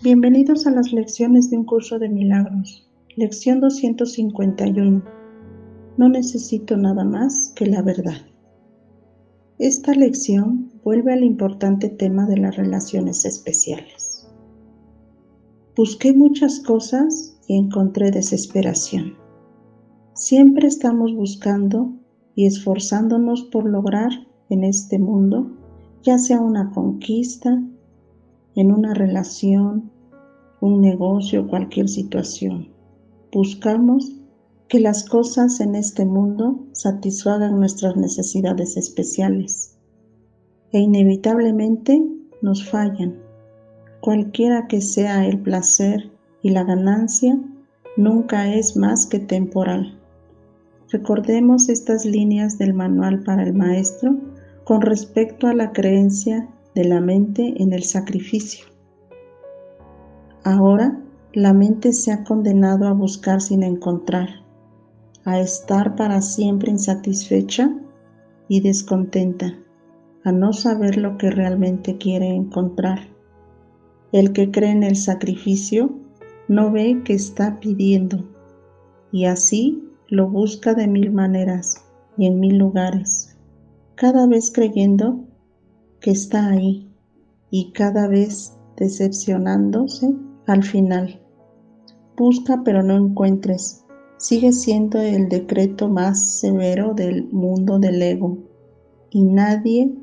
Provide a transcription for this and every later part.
Bienvenidos a las lecciones de un curso de milagros. Lección 251. No necesito nada más que la verdad. Esta lección vuelve al importante tema de las relaciones especiales. Busqué muchas cosas y encontré desesperación. Siempre estamos buscando y esforzándonos por lograr en este mundo, ya sea una conquista, en una relación, un negocio, cualquier situación. Buscamos que las cosas en este mundo satisfagan nuestras necesidades especiales e inevitablemente nos fallan. Cualquiera que sea el placer y la ganancia, nunca es más que temporal. Recordemos estas líneas del manual para el maestro con respecto a la creencia de la mente en el sacrificio. Ahora la mente se ha condenado a buscar sin encontrar, a estar para siempre insatisfecha y descontenta, a no saber lo que realmente quiere encontrar. El que cree en el sacrificio no ve que está pidiendo y así lo busca de mil maneras y en mil lugares, cada vez creyendo que está ahí y cada vez decepcionándose al final. Busca pero no encuentres. Sigue siendo el decreto más severo del mundo del ego y nadie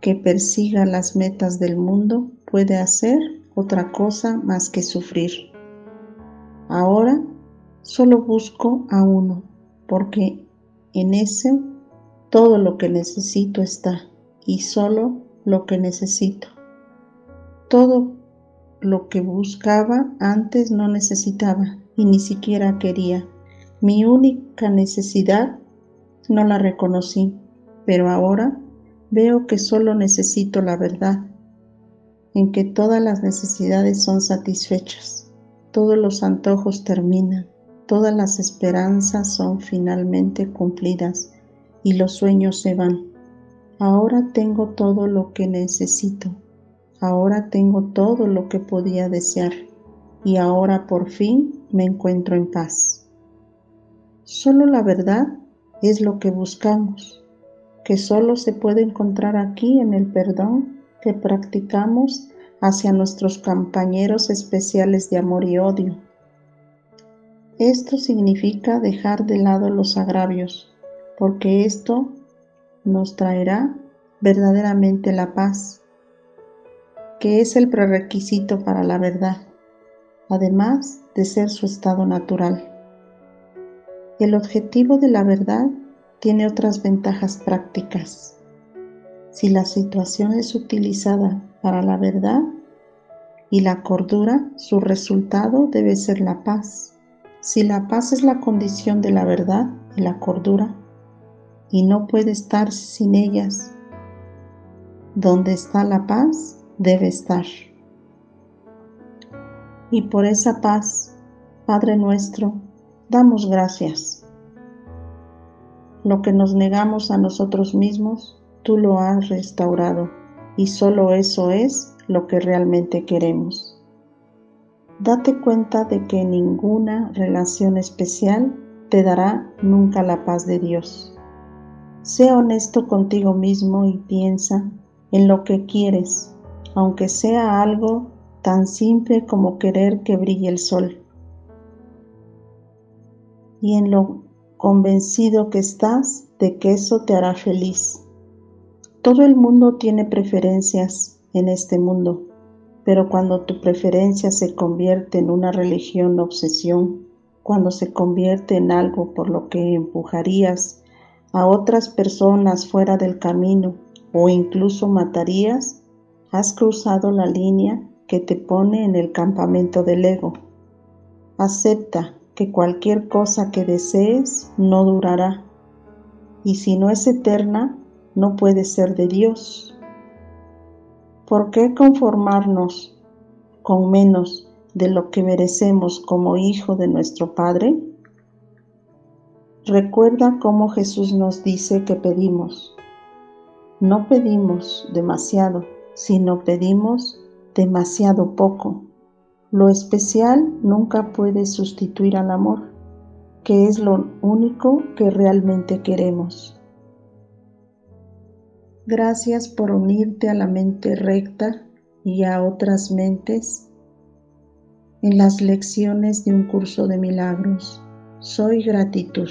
que persiga las metas del mundo puede hacer otra cosa más que sufrir. Ahora solo busco a uno, porque en ese todo lo que necesito está y solo lo que necesito. Todo lo que buscaba antes no necesitaba y ni siquiera quería. Mi única necesidad no la reconocí, pero ahora veo que solo necesito la verdad, en que todas las necesidades son satisfechas, todos los antojos terminan, todas las esperanzas son finalmente cumplidas y los sueños se van. Ahora tengo todo lo que necesito Ahora tengo todo lo que podía desear y ahora por fin me encuentro en paz. Solo la verdad es lo que buscamos, que solo se puede encontrar aquí en el perdón que practicamos hacia nuestros compañeros especiales de amor y odio. Esto significa dejar de lado los agravios, porque esto nos traerá verdaderamente la paz que es el prerequisito para la verdad, además de ser su estado natural. El objetivo de la verdad tiene otras ventajas prácticas. Si la situación es utilizada para la verdad y la cordura, su resultado debe ser la paz. Si la paz es la condición de la verdad y la cordura, y no puede estar sin ellas, ¿dónde está la paz? debe estar. Y por esa paz, Padre nuestro, damos gracias. Lo que nos negamos a nosotros mismos, tú lo has restaurado y solo eso es lo que realmente queremos. Date cuenta de que ninguna relación especial te dará nunca la paz de Dios. Sé honesto contigo mismo y piensa en lo que quieres aunque sea algo tan simple como querer que brille el sol. Y en lo convencido que estás de que eso te hará feliz. Todo el mundo tiene preferencias en este mundo, pero cuando tu preferencia se convierte en una religión obsesión, cuando se convierte en algo por lo que empujarías a otras personas fuera del camino o incluso matarías, has cruzado la línea que te pone en el campamento del ego. Acepta que cualquier cosa que desees no durará, y si no es eterna, no puede ser de Dios. ¿Por qué conformarnos con menos de lo que merecemos como hijo de nuestro Padre? Recuerda cómo Jesús nos dice que pedimos. No pedimos demasiado, sino pedimos demasiado poco. Lo especial nunca puede sustituir al amor, que es lo único que realmente queremos. Gracias por unirte a la mente recta y a otras mentes en las lecciones de un curso de milagros. Soy gratitud.